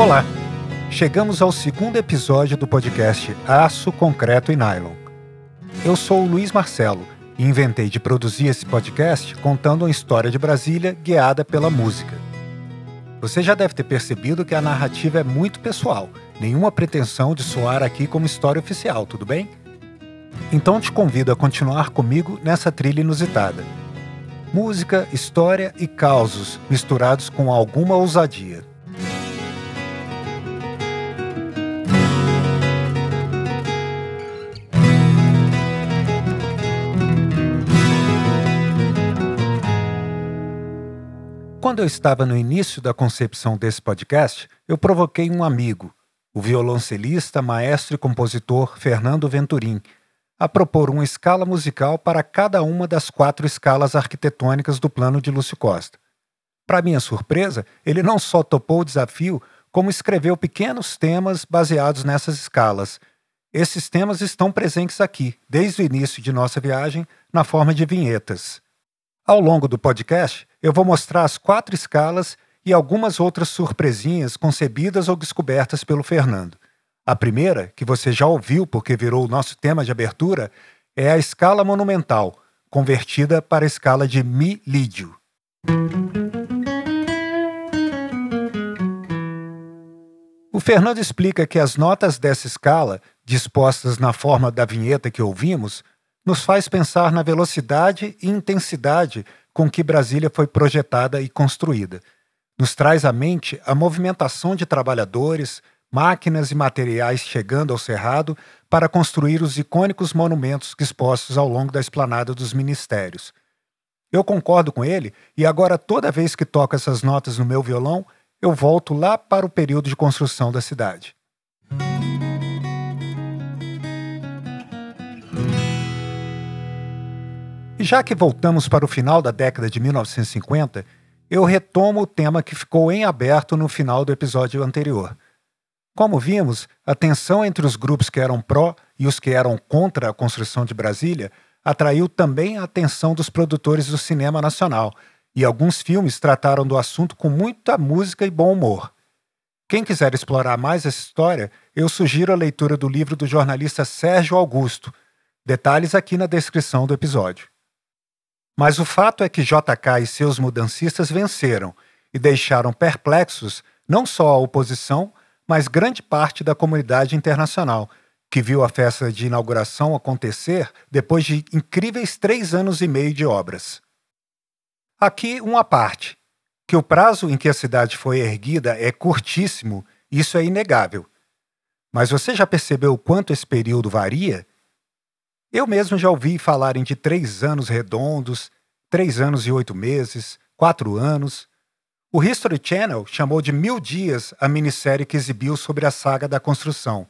Olá! Chegamos ao segundo episódio do podcast Aço, Concreto e Nylon. Eu sou o Luiz Marcelo e inventei de produzir esse podcast contando uma história de Brasília guiada pela música. Você já deve ter percebido que a narrativa é muito pessoal, nenhuma pretensão de soar aqui como história oficial, tudo bem? Então te convido a continuar comigo nessa trilha inusitada. Música, história e causos misturados com alguma ousadia. Quando eu estava no início da concepção desse podcast, eu provoquei um amigo, o violoncelista, maestro e compositor Fernando Venturim, a propor uma escala musical para cada uma das quatro escalas arquitetônicas do plano de Lúcio Costa. Para minha surpresa, ele não só topou o desafio, como escreveu pequenos temas baseados nessas escalas. Esses temas estão presentes aqui, desde o início de nossa viagem, na forma de vinhetas. Ao longo do podcast, eu vou mostrar as quatro escalas e algumas outras surpresinhas concebidas ou descobertas pelo Fernando. A primeira, que você já ouviu porque virou o nosso tema de abertura, é a escala monumental, convertida para a escala de Mi lídio. O Fernando explica que as notas dessa escala, dispostas na forma da vinheta que ouvimos, nos faz pensar na velocidade e intensidade com que Brasília foi projetada e construída. Nos traz à mente a movimentação de trabalhadores, máquinas e materiais chegando ao Cerrado para construir os icônicos monumentos expostos ao longo da esplanada dos ministérios. Eu concordo com ele e agora, toda vez que toco essas notas no meu violão, eu volto lá para o período de construção da cidade. E já que voltamos para o final da década de 1950, eu retomo o tema que ficou em aberto no final do episódio anterior. Como vimos, a tensão entre os grupos que eram pró e os que eram contra a construção de Brasília atraiu também a atenção dos produtores do cinema nacional, e alguns filmes trataram do assunto com muita música e bom humor. Quem quiser explorar mais essa história, eu sugiro a leitura do livro do jornalista Sérgio Augusto. Detalhes aqui na descrição do episódio. Mas o fato é que JK e seus mudancistas venceram e deixaram perplexos não só a oposição, mas grande parte da comunidade internacional, que viu a festa de inauguração acontecer depois de incríveis três anos e meio de obras. Aqui uma parte, que o prazo em que a cidade foi erguida é curtíssimo, isso é inegável. Mas você já percebeu o quanto esse período varia? Eu mesmo já ouvi falarem de três anos redondos, três anos e oito meses, quatro anos. O History Channel chamou de Mil Dias a minissérie que exibiu sobre a saga da construção.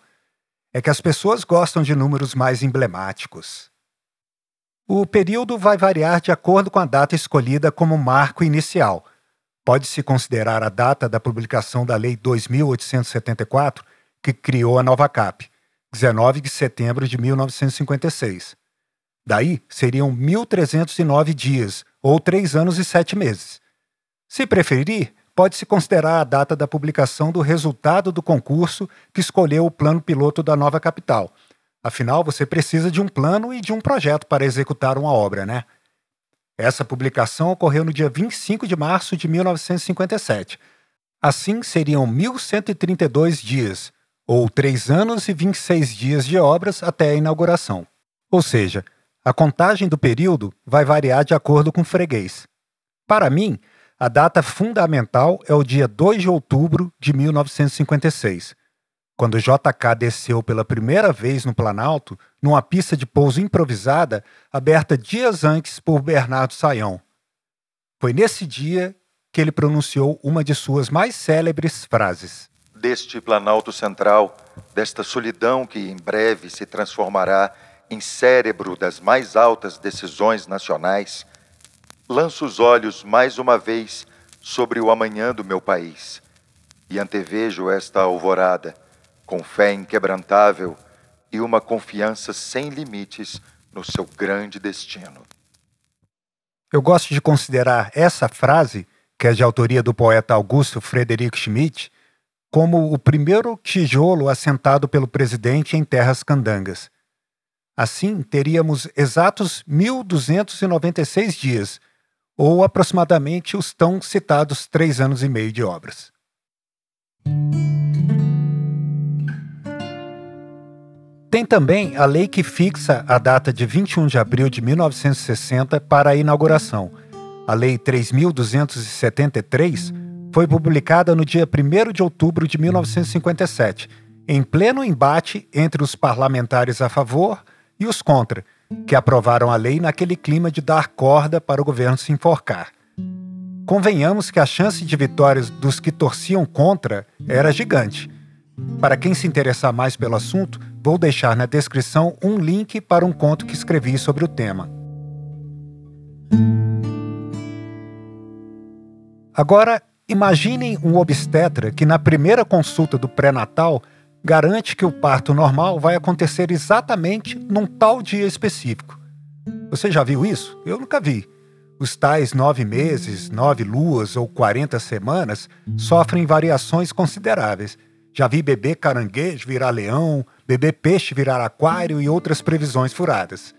É que as pessoas gostam de números mais emblemáticos. O período vai variar de acordo com a data escolhida como marco inicial. Pode-se considerar a data da publicação da Lei 2874, que criou a nova CAP, 19 de setembro de 1956. Daí seriam 1.309 dias, ou três anos e sete meses. Se preferir, pode-se considerar a data da publicação do resultado do concurso que escolheu o plano piloto da nova capital. Afinal, você precisa de um plano e de um projeto para executar uma obra, né? Essa publicação ocorreu no dia 25 de março de 1957. Assim, seriam 1.132 dias, ou três anos e 26 dias de obras até a inauguração. Ou seja, a contagem do período vai variar de acordo com o freguês. Para mim, a data fundamental é o dia 2 de outubro de 1956, quando JK desceu pela primeira vez no Planalto numa pista de pouso improvisada aberta dias antes por Bernardo Saião. Foi nesse dia que ele pronunciou uma de suas mais célebres frases deste Planalto Central, desta solidão que em breve se transformará em cérebro das mais altas decisões nacionais, lanço os olhos mais uma vez sobre o amanhã do meu país e antevejo esta alvorada com fé inquebrantável e uma confiança sem limites no seu grande destino. Eu gosto de considerar essa frase, que é de autoria do poeta Augusto Frederico Schmidt, como o primeiro tijolo assentado pelo presidente em terras candangas. Assim, teríamos exatos 1.296 dias, ou aproximadamente os tão citados três anos e meio de obras. Tem também a lei que fixa a data de 21 de abril de 1960 para a inauguração. A Lei 3273 foi publicada no dia 1 de outubro de 1957, em pleno embate entre os parlamentares a favor e os contra, que aprovaram a lei naquele clima de dar corda para o governo se enforcar. Convenhamos que a chance de vitórias dos que torciam contra era gigante. Para quem se interessar mais pelo assunto, Vou deixar na descrição um link para um conto que escrevi sobre o tema. Agora, imaginem um obstetra que, na primeira consulta do pré-natal, garante que o parto normal vai acontecer exatamente num tal dia específico. Você já viu isso? Eu nunca vi. Os tais nove meses, nove luas ou quarenta semanas sofrem variações consideráveis. Já vi bebê caranguejo virar leão, bebê peixe virar aquário e outras previsões furadas.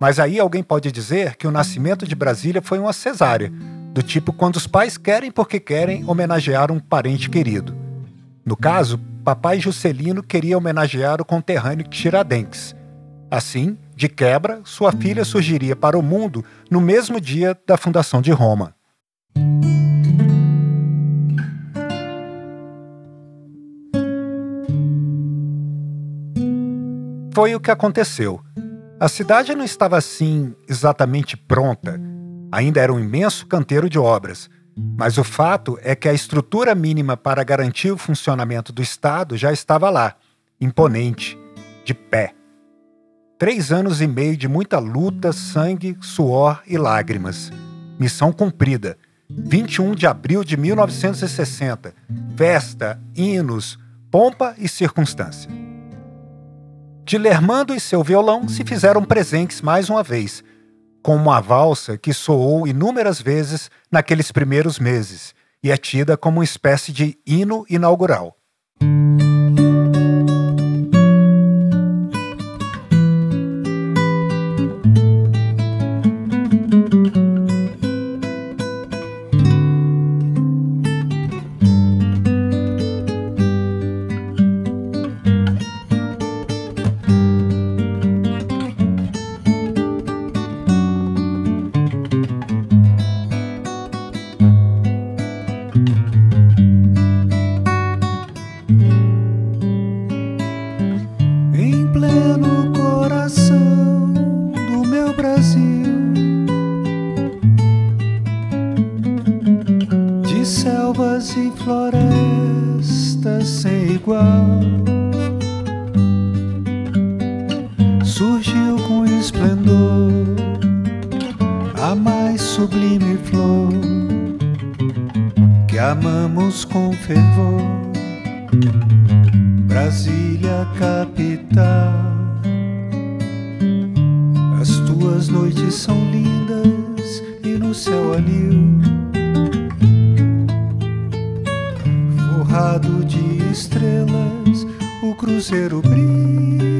Mas aí alguém pode dizer que o nascimento de Brasília foi uma cesárea, do tipo quando os pais querem porque querem homenagear um parente querido. No caso, papai Juscelino queria homenagear o conterrâneo Tiradentes. Assim, de quebra, sua filha surgiria para o mundo no mesmo dia da fundação de Roma. Foi o que aconteceu. A cidade não estava assim exatamente pronta. Ainda era um imenso canteiro de obras. Mas o fato é que a estrutura mínima para garantir o funcionamento do Estado já estava lá, imponente, de pé. Três anos e meio de muita luta, sangue, suor e lágrimas. Missão cumprida. 21 de abril de 1960. Festa, hinos, pompa e circunstância. Dilermando e seu violão se fizeram presentes mais uma vez, com uma valsa que soou inúmeras vezes naqueles primeiros meses e é tida como uma espécie de hino inaugural. Amamos com fervor. Brasília, capital. As tuas noites são lindas e no céu anil. Forrado de estrelas, o cruzeiro brilha.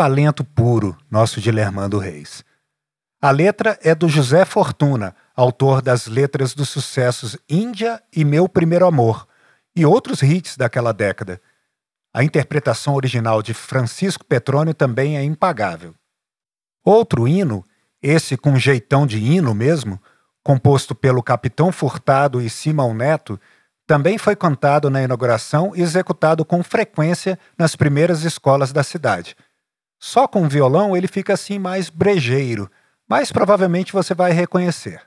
Talento puro, nosso Dilermando Reis. A letra é do José Fortuna, autor das letras dos sucessos Índia e Meu Primeiro Amor, e outros hits daquela década. A interpretação original de Francisco Petrônio também é impagável. Outro hino, esse com jeitão de hino mesmo, composto pelo Capitão Furtado e Simão Neto, também foi cantado na inauguração e executado com frequência nas primeiras escolas da cidade. Só com violão ele fica assim mais brejeiro, mas provavelmente você vai reconhecer.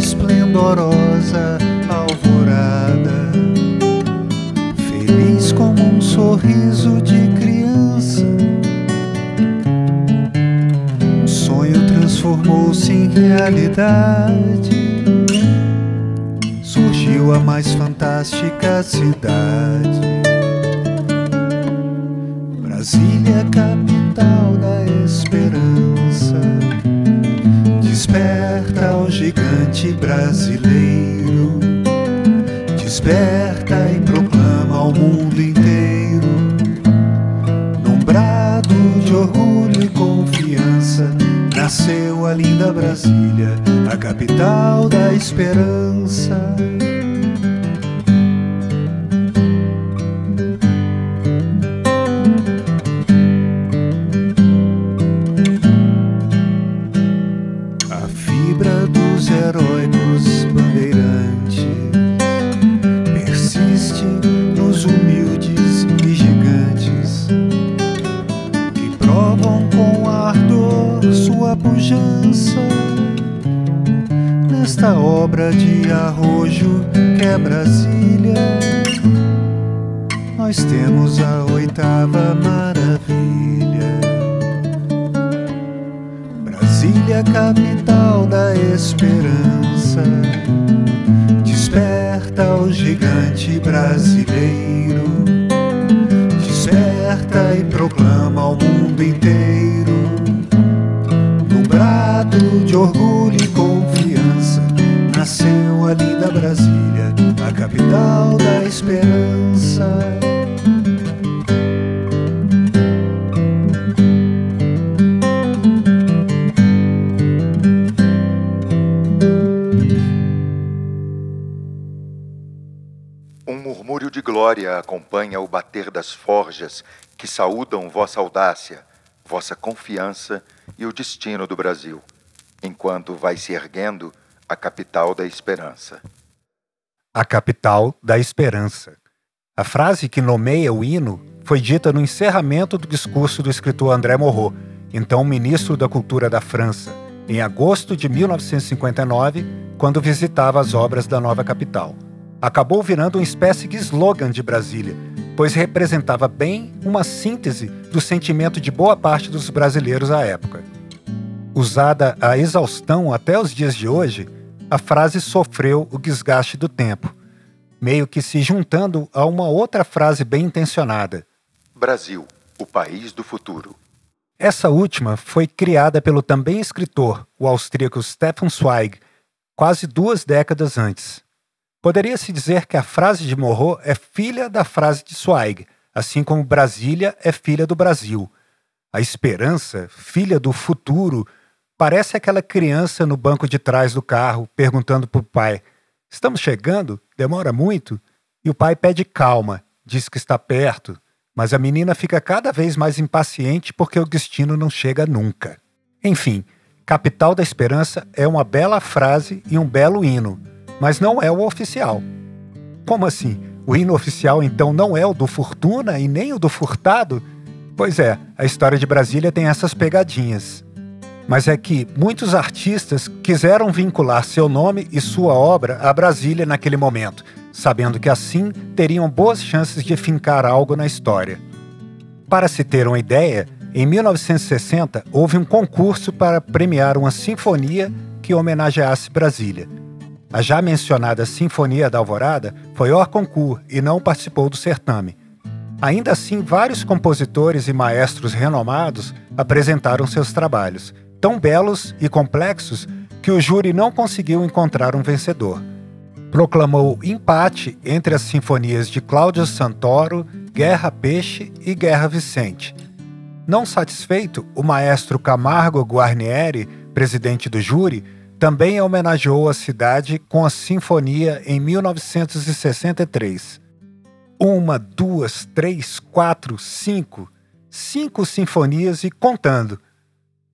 esplendorosa sorriso de criança. Um sonho transformou-se em realidade. Surgiu a mais fantástica cidade. Brasília, capital da esperança Desperta o gigante brasileiro, desperta e proclama ao mundo de orgulho e confiança, nasceu a linda Brasília, a capital da esperança. Nesta obra de arrojo que é Brasília. Nós temos a oitava maravilha. Brasília, capital da esperança, desperta o gigante brasileiro. Desperta e proclama ao mundo inteiro, num brado de orgulho nasceu a linda Brasília, a capital da esperança. Um murmúrio de glória acompanha o bater das forjas que saúdam vossa audácia, vossa confiança e o destino do Brasil, enquanto vai se erguendo a capital da esperança. A capital da esperança. A frase que nomeia o hino foi dita no encerramento do discurso do escritor André Morot, então ministro da Cultura da França, em agosto de 1959, quando visitava as obras da nova capital. Acabou virando uma espécie de slogan de Brasília, pois representava bem uma síntese do sentimento de boa parte dos brasileiros à época. Usada a exaustão até os dias de hoje, a frase sofreu o desgaste do tempo, meio que se juntando a uma outra frase bem intencionada: Brasil, o país do futuro. Essa última foi criada pelo também escritor, o austríaco Stefan Zweig, quase duas décadas antes. Poderia-se dizer que a frase de Morro é filha da frase de Zweig, assim como Brasília é filha do Brasil. A esperança, filha do futuro, Parece aquela criança no banco de trás do carro perguntando para o pai: Estamos chegando? Demora muito? E o pai pede calma, diz que está perto, mas a menina fica cada vez mais impaciente porque o destino não chega nunca. Enfim, Capital da Esperança é uma bela frase e um belo hino, mas não é o oficial. Como assim? O hino oficial então não é o do Fortuna e nem o do Furtado? Pois é, a história de Brasília tem essas pegadinhas mas é que muitos artistas quiseram vincular seu nome e sua obra a Brasília naquele momento, sabendo que assim teriam boas chances de fincar algo na história. Para se ter uma ideia, em 1960 houve um concurso para premiar uma sinfonia que homenageasse Brasília. A já mencionada Sinfonia da Alvorada foi hors concurso e não participou do certame. Ainda assim, vários compositores e maestros renomados apresentaram seus trabalhos, tão belos e complexos que o júri não conseguiu encontrar um vencedor. Proclamou empate entre as sinfonias de Cláudio Santoro, Guerra Peixe e Guerra Vicente. Não satisfeito, o maestro Camargo Guarnieri, presidente do júri, também homenageou a cidade com a sinfonia em 1963. Uma, duas, três, quatro, cinco. Cinco sinfonias e contando.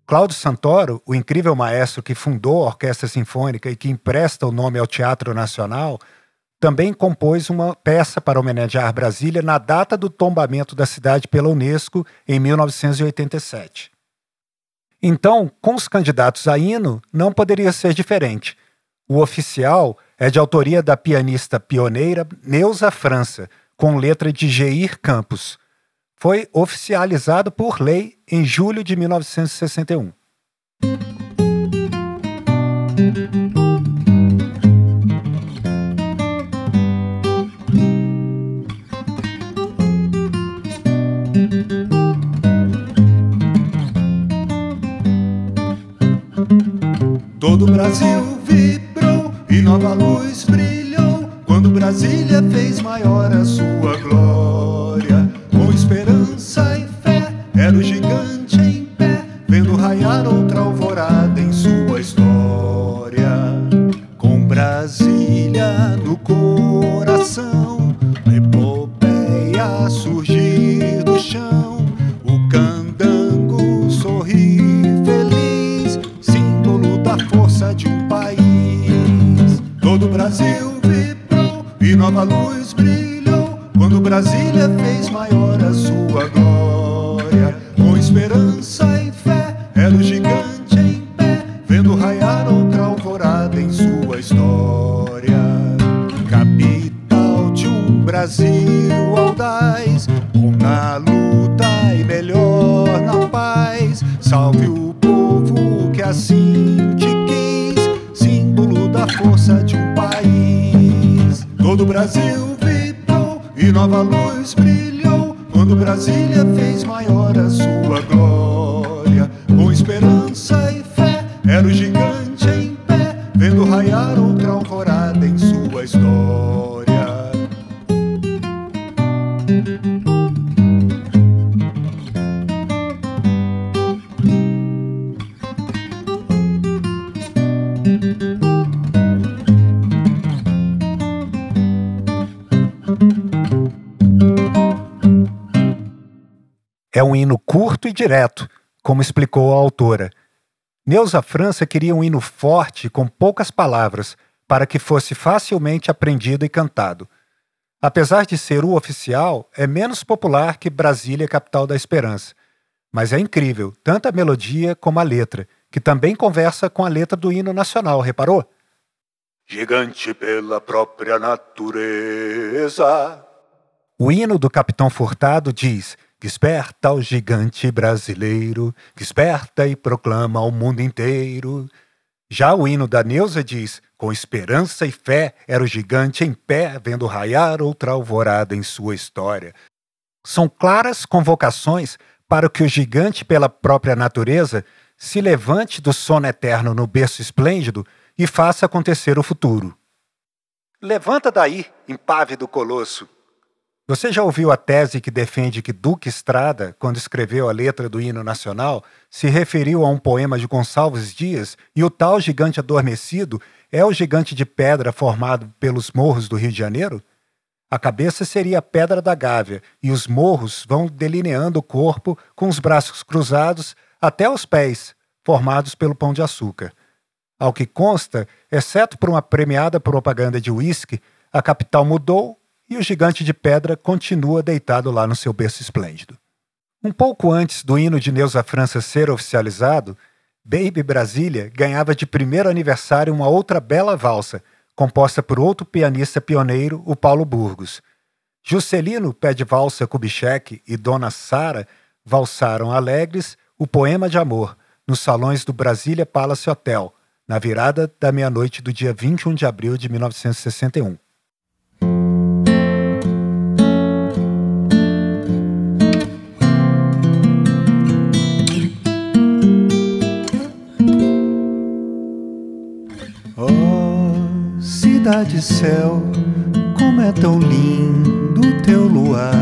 Cláudio Santoro, o incrível maestro que fundou a Orquestra Sinfônica e que empresta o nome ao Teatro Nacional, também compôs uma peça para homenagear Brasília na data do tombamento da cidade pela Unesco em 1987. Então, com os candidatos a hino, não poderia ser diferente. O oficial é de autoria da pianista pioneira Neuza França, com letra de Geir Campos. Foi oficializado por lei em julho de 1961. Todo o Brasil vibrou e nova luz brilhou quando Brasília fez maior a sua glória. Raiar outra alvorada em sua história. Capital de um Brasil audaz, bom na luta e melhor na paz. Salve o povo que assim te quis, símbolo da força de um país. Todo o Brasil vibrou e nova luz brilhou quando Brasília É um hino curto e direto, como explicou a autora. Neuza França queria um hino forte, com poucas palavras, para que fosse facilmente aprendido e cantado. Apesar de ser o oficial, é menos popular que Brasília, capital da esperança. Mas é incrível, tanto a melodia como a letra, que também conversa com a letra do hino nacional, reparou? Gigante pela própria natureza. O hino do Capitão Furtado diz: Desperta o gigante brasileiro, desperta e proclama ao mundo inteiro. Já o hino da Neuza diz: Com esperança e fé era o gigante em pé, vendo raiar outra alvorada em sua história. São claras convocações para que o gigante, pela própria natureza, se levante do sono eterno no berço esplêndido e faça acontecer o futuro. Levanta daí, impávido colosso. Você já ouviu a tese que defende que Duque Estrada, quando escreveu a letra do hino nacional, se referiu a um poema de Gonçalves Dias e o tal gigante adormecido é o gigante de pedra formado pelos morros do Rio de Janeiro? A cabeça seria a Pedra da Gávea e os morros vão delineando o corpo com os braços cruzados até os pés, formados pelo pão de açúcar. Ao que consta, exceto por uma premiada propaganda de uísque, a capital mudou e o gigante de pedra continua deitado lá no seu berço esplêndido. Um pouco antes do hino de Neuza França ser oficializado, Baby Brasília ganhava de primeiro aniversário uma outra bela valsa, composta por outro pianista pioneiro, o Paulo Burgos. Juscelino Pé de Valsa Kubitschek e Dona Sara valsaram alegres o poema de amor nos salões do Brasília Palace Hotel, na virada da meia-noite do dia 21 de abril de 1961. Cidade céu, como é tão lindo teu luar,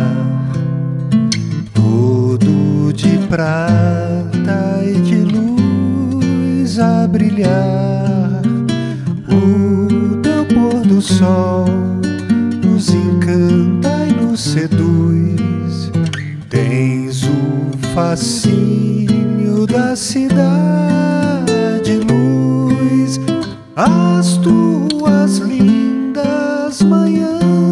todo de prata e de luz a brilhar. O teu pôr do sol nos encanta e nos seduz. Tens o fascínio da cidade as tuas lindas manhãs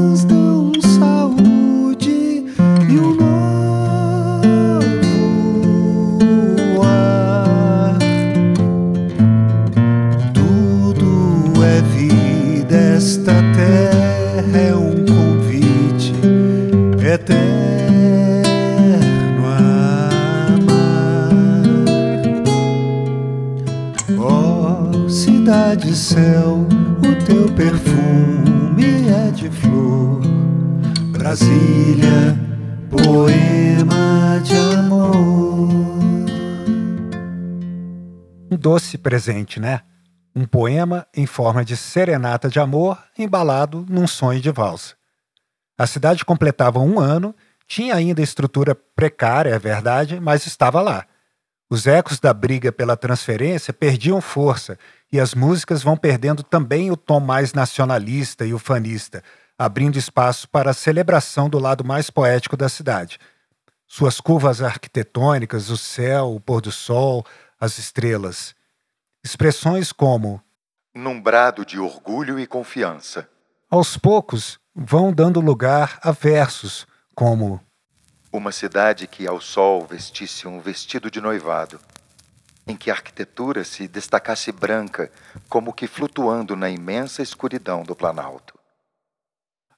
doce presente, né? Um poema em forma de serenata de amor embalado num sonho de valsa. A cidade completava um ano, tinha ainda estrutura precária, é verdade, mas estava lá. Os ecos da briga pela transferência perdiam força e as músicas vão perdendo também o tom mais nacionalista e ufanista, abrindo espaço para a celebração do lado mais poético da cidade. Suas curvas arquitetônicas, o céu, o pôr do sol, as estrelas. Expressões como Num brado de orgulho e confiança. aos poucos vão dando lugar a versos como Uma cidade que ao sol vestisse um vestido de noivado, em que a arquitetura se destacasse branca, como que flutuando na imensa escuridão do Planalto.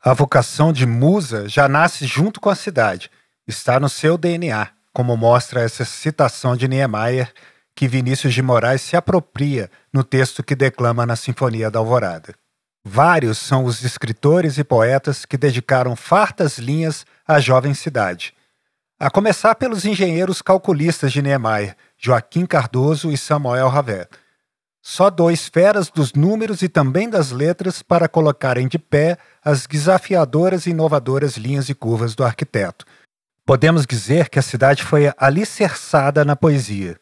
a vocação de musa já nasce junto com a cidade, está no seu DNA, como mostra essa citação de Niemeyer que Vinícius de Moraes se apropria no texto que declama na Sinfonia da Alvorada. Vários são os escritores e poetas que dedicaram fartas linhas à jovem cidade. A começar pelos engenheiros calculistas de Niemeyer, Joaquim Cardoso e Samuel Ravet. Só dois feras dos números e também das letras para colocarem de pé as desafiadoras e inovadoras linhas e curvas do arquiteto. Podemos dizer que a cidade foi alicerçada na poesia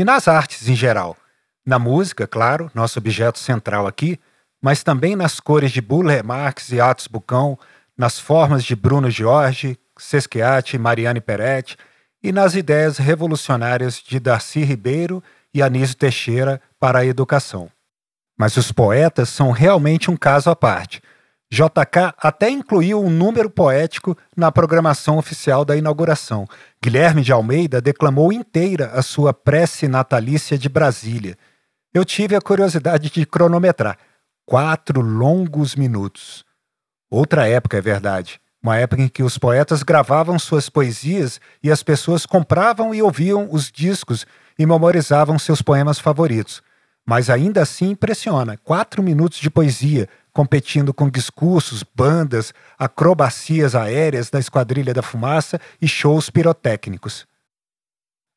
e nas artes em geral. Na música, claro, nosso objeto central aqui, mas também nas cores de Burle Marx e Atos Bucão, nas formas de Bruno Jorge, Sesquiate e Mariane Peretti, e nas ideias revolucionárias de Darcy Ribeiro e Anísio Teixeira para a educação. Mas os poetas são realmente um caso à parte. JK até incluiu um número poético na programação oficial da inauguração. Guilherme de Almeida declamou inteira a sua prece natalícia de Brasília. Eu tive a curiosidade de cronometrar. Quatro longos minutos. Outra época, é verdade. Uma época em que os poetas gravavam suas poesias e as pessoas compravam e ouviam os discos e memorizavam seus poemas favoritos. Mas ainda assim impressiona. Quatro minutos de poesia, competindo com discursos, bandas, acrobacias aéreas da Esquadrilha da Fumaça e shows pirotécnicos.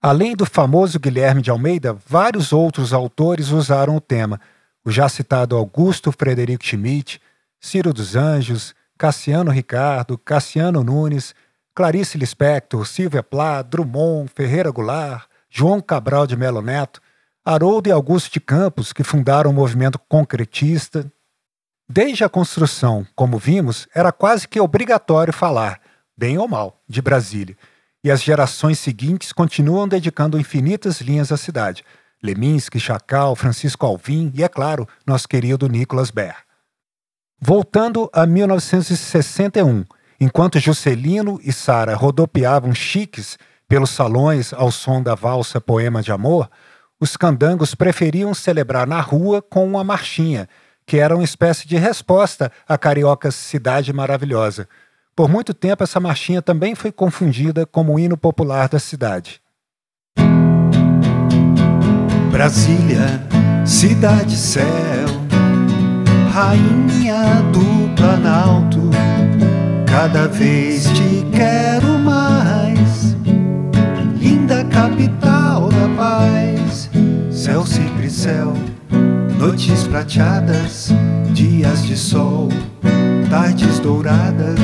Além do famoso Guilherme de Almeida, vários outros autores usaram o tema. O já citado Augusto Frederico Schmidt, Ciro dos Anjos, Cassiano Ricardo, Cassiano Nunes, Clarice Lispector, Silvia Plá, Drummond, Ferreira Goulart, João Cabral de Melo Neto, Haroldo e Augusto de Campos, que fundaram o movimento concretista. Desde a construção, como vimos, era quase que obrigatório falar, bem ou mal, de Brasília. E as gerações seguintes continuam dedicando infinitas linhas à cidade. Leminski, Chacal, Francisco Alvim e, é claro, nosso querido Nicolas Ber. Voltando a 1961, enquanto Juscelino e Sara rodopiavam chiques pelos salões ao som da valsa Poema de Amor, os candangos preferiam celebrar na rua com uma marchinha, que era uma espécie de resposta à carioca Cidade Maravilhosa. Por muito tempo, essa marchinha também foi confundida como o hino popular da cidade. Brasília, cidade céu, rainha do Planalto, cada vez te quero mais, linda capital da paz, céu sempre céu, noites prateadas, dias de sol, tardes douradas.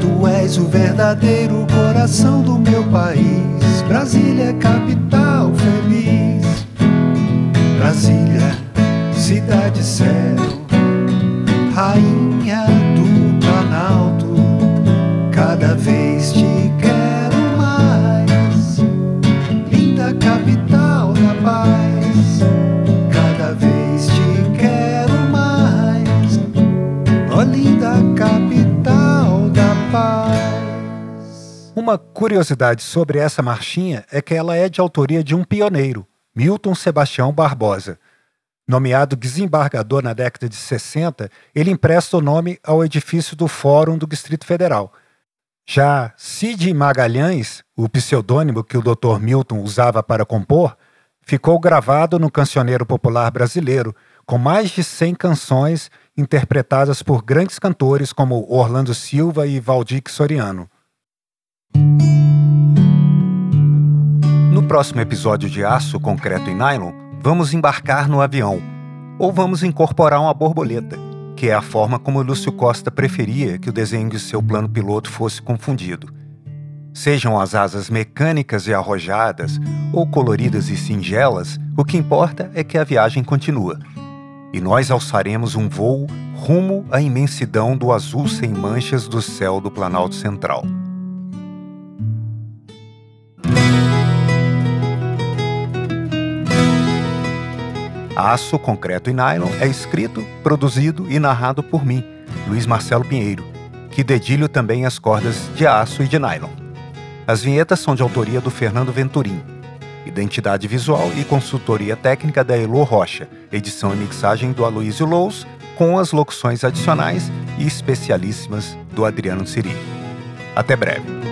Tu és o verdadeiro coração do meu país. Brasília, capital feliz. Brasília, cidade céu, rainha do Planalto. Cada vez Uma curiosidade sobre essa marchinha é que ela é de autoria de um pioneiro, Milton Sebastião Barbosa. Nomeado desembargador na década de 60, ele empresta o nome ao edifício do Fórum do Distrito Federal. Já Cid Magalhães, o pseudônimo que o Dr. Milton usava para compor, ficou gravado no cancioneiro popular brasileiro, com mais de 100 canções interpretadas por grandes cantores como Orlando Silva e Valdir Soriano. No próximo episódio de Aço, Concreto e Nylon, vamos embarcar no avião, ou vamos incorporar uma borboleta, que é a forma como Lúcio Costa preferia que o desenho de seu plano piloto fosse confundido. Sejam as asas mecânicas e arrojadas, ou coloridas e singelas, o que importa é que a viagem continua. E nós alçaremos um voo rumo à imensidão do azul sem manchas do céu do Planalto Central. Aço, Concreto e Nylon é escrito, produzido e narrado por mim, Luiz Marcelo Pinheiro, que dedilho também as cordas de aço e de nylon. As vinhetas são de autoria do Fernando Venturim. Identidade visual e consultoria técnica da Elo Rocha, edição e mixagem do Aloysio Lous, com as locuções adicionais e especialíssimas do Adriano Siri. Até breve.